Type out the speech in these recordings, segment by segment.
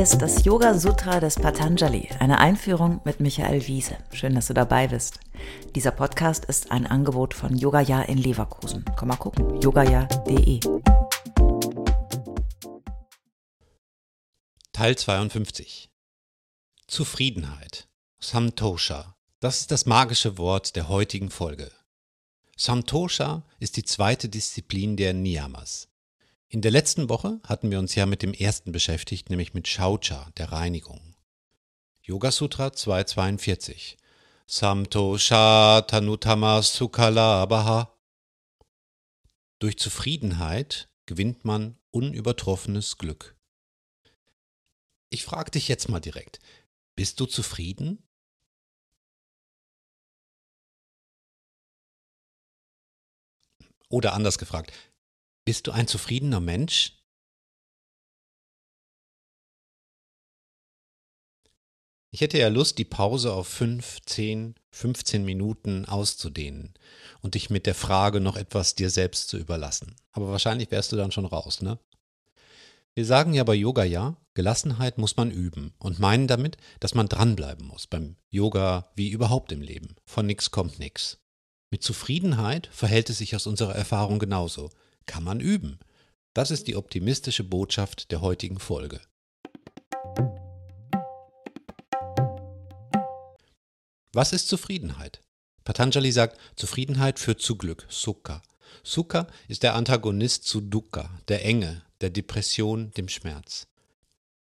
Ist das Yoga Sutra des Patanjali, eine Einführung mit Michael Wiese. Schön, dass du dabei bist. Dieser Podcast ist ein Angebot von Yogaya in Leverkusen. Komm mal gucken, yogaya.de. Teil 52 Zufriedenheit. Santosha. Das ist das magische Wort der heutigen Folge. Santosha ist die zweite Disziplin der Niyamas. In der letzten Woche hatten wir uns ja mit dem ersten beschäftigt, nämlich mit Shaucha, der Reinigung. Yoga Sutra 242. Samtosha Tanutama Sukalabaha. Durch Zufriedenheit gewinnt man unübertroffenes Glück. Ich frage dich jetzt mal direkt, bist du zufrieden? Oder anders gefragt, bist du ein zufriedener Mensch? Ich hätte ja Lust, die Pause auf 5, 10, 15 Minuten auszudehnen und dich mit der Frage noch etwas dir selbst zu überlassen. Aber wahrscheinlich wärst du dann schon raus, ne? Wir sagen ja bei Yoga ja, Gelassenheit muss man üben und meinen damit, dass man dranbleiben muss beim Yoga wie überhaupt im Leben. Von nix kommt nix. Mit Zufriedenheit verhält es sich aus unserer Erfahrung genauso kann man üben. Das ist die optimistische Botschaft der heutigen Folge. Was ist Zufriedenheit? Patanjali sagt, Zufriedenheit führt zu Glück, Sukha. Sukha ist der Antagonist zu Dukkha, der Enge, der Depression, dem Schmerz.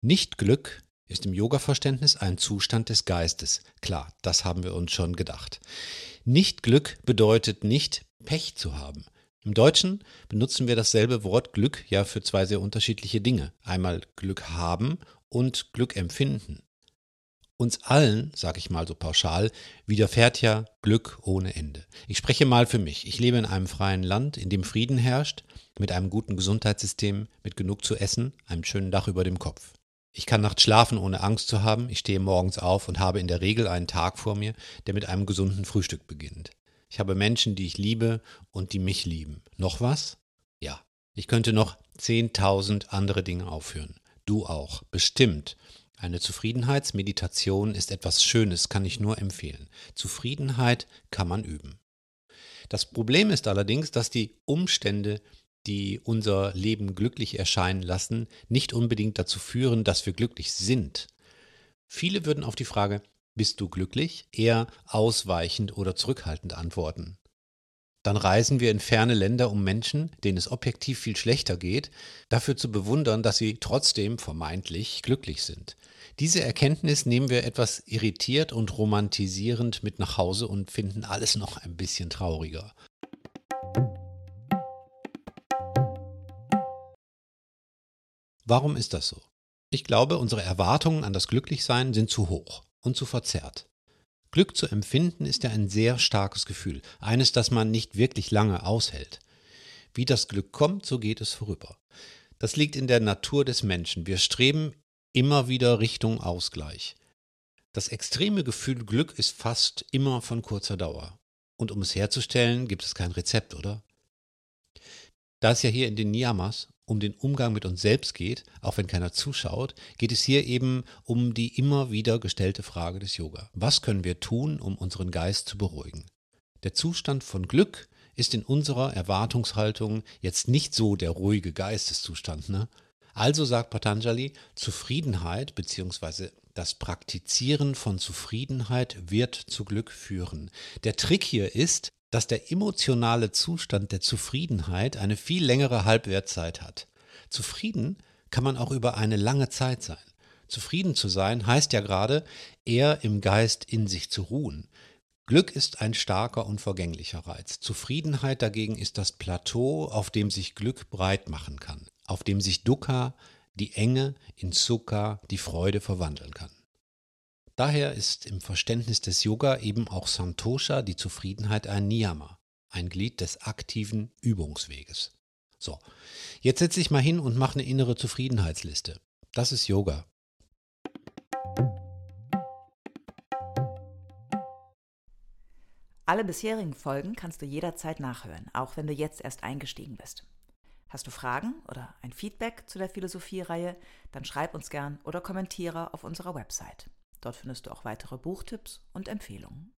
Nicht-Glück ist im Yoga-Verständnis ein Zustand des Geistes. Klar, das haben wir uns schon gedacht. Nicht-Glück bedeutet nicht, Pech zu haben. Im Deutschen benutzen wir dasselbe Wort Glück ja für zwei sehr unterschiedliche Dinge. Einmal Glück haben und Glück empfinden. Uns allen, sage ich mal so pauschal, widerfährt ja Glück ohne Ende. Ich spreche mal für mich. Ich lebe in einem freien Land, in dem Frieden herrscht, mit einem guten Gesundheitssystem, mit genug zu essen, einem schönen Dach über dem Kopf. Ich kann nachts schlafen, ohne Angst zu haben. Ich stehe morgens auf und habe in der Regel einen Tag vor mir, der mit einem gesunden Frühstück beginnt. Ich habe Menschen, die ich liebe und die mich lieben. Noch was? Ja. Ich könnte noch 10.000 andere Dinge aufführen. Du auch. Bestimmt. Eine Zufriedenheitsmeditation ist etwas Schönes, kann ich nur empfehlen. Zufriedenheit kann man üben. Das Problem ist allerdings, dass die Umstände, die unser Leben glücklich erscheinen lassen, nicht unbedingt dazu führen, dass wir glücklich sind. Viele würden auf die Frage, bist du glücklich? Eher ausweichend oder zurückhaltend antworten. Dann reisen wir in ferne Länder, um Menschen, denen es objektiv viel schlechter geht, dafür zu bewundern, dass sie trotzdem vermeintlich glücklich sind. Diese Erkenntnis nehmen wir etwas irritiert und romantisierend mit nach Hause und finden alles noch ein bisschen trauriger. Warum ist das so? Ich glaube, unsere Erwartungen an das Glücklichsein sind zu hoch und zu verzerrt. Glück zu empfinden ist ja ein sehr starkes Gefühl, eines, das man nicht wirklich lange aushält. Wie das Glück kommt, so geht es vorüber. Das liegt in der Natur des Menschen. Wir streben immer wieder Richtung Ausgleich. Das extreme Gefühl Glück ist fast immer von kurzer Dauer. Und um es herzustellen, gibt es kein Rezept, oder? Da es ja hier in den Niyamas um den Umgang mit uns selbst geht, auch wenn keiner zuschaut, geht es hier eben um die immer wieder gestellte Frage des Yoga. Was können wir tun, um unseren Geist zu beruhigen? Der Zustand von Glück ist in unserer Erwartungshaltung jetzt nicht so der ruhige Geisteszustand. Ne? Also sagt Patanjali, Zufriedenheit bzw. das Praktizieren von Zufriedenheit wird zu Glück führen. Der Trick hier ist, dass der emotionale Zustand der Zufriedenheit eine viel längere Halbwertzeit hat. Zufrieden kann man auch über eine lange Zeit sein. Zufrieden zu sein heißt ja gerade, eher im Geist in sich zu ruhen. Glück ist ein starker und vergänglicher Reiz. Zufriedenheit dagegen ist das Plateau, auf dem sich Glück breit machen kann, auf dem sich Dukkha, die Enge, in Sukha, die Freude verwandeln kann. Daher ist im Verständnis des Yoga eben auch Santosha, die Zufriedenheit, ein Niyama, ein Glied des aktiven Übungsweges. So, jetzt setze ich mal hin und mache eine innere Zufriedenheitsliste. Das ist Yoga. Alle bisherigen Folgen kannst du jederzeit nachhören, auch wenn du jetzt erst eingestiegen bist. Hast du Fragen oder ein Feedback zu der Philosophie-Reihe, dann schreib uns gern oder kommentiere auf unserer Website. Dort findest du auch weitere Buchtipps und Empfehlungen.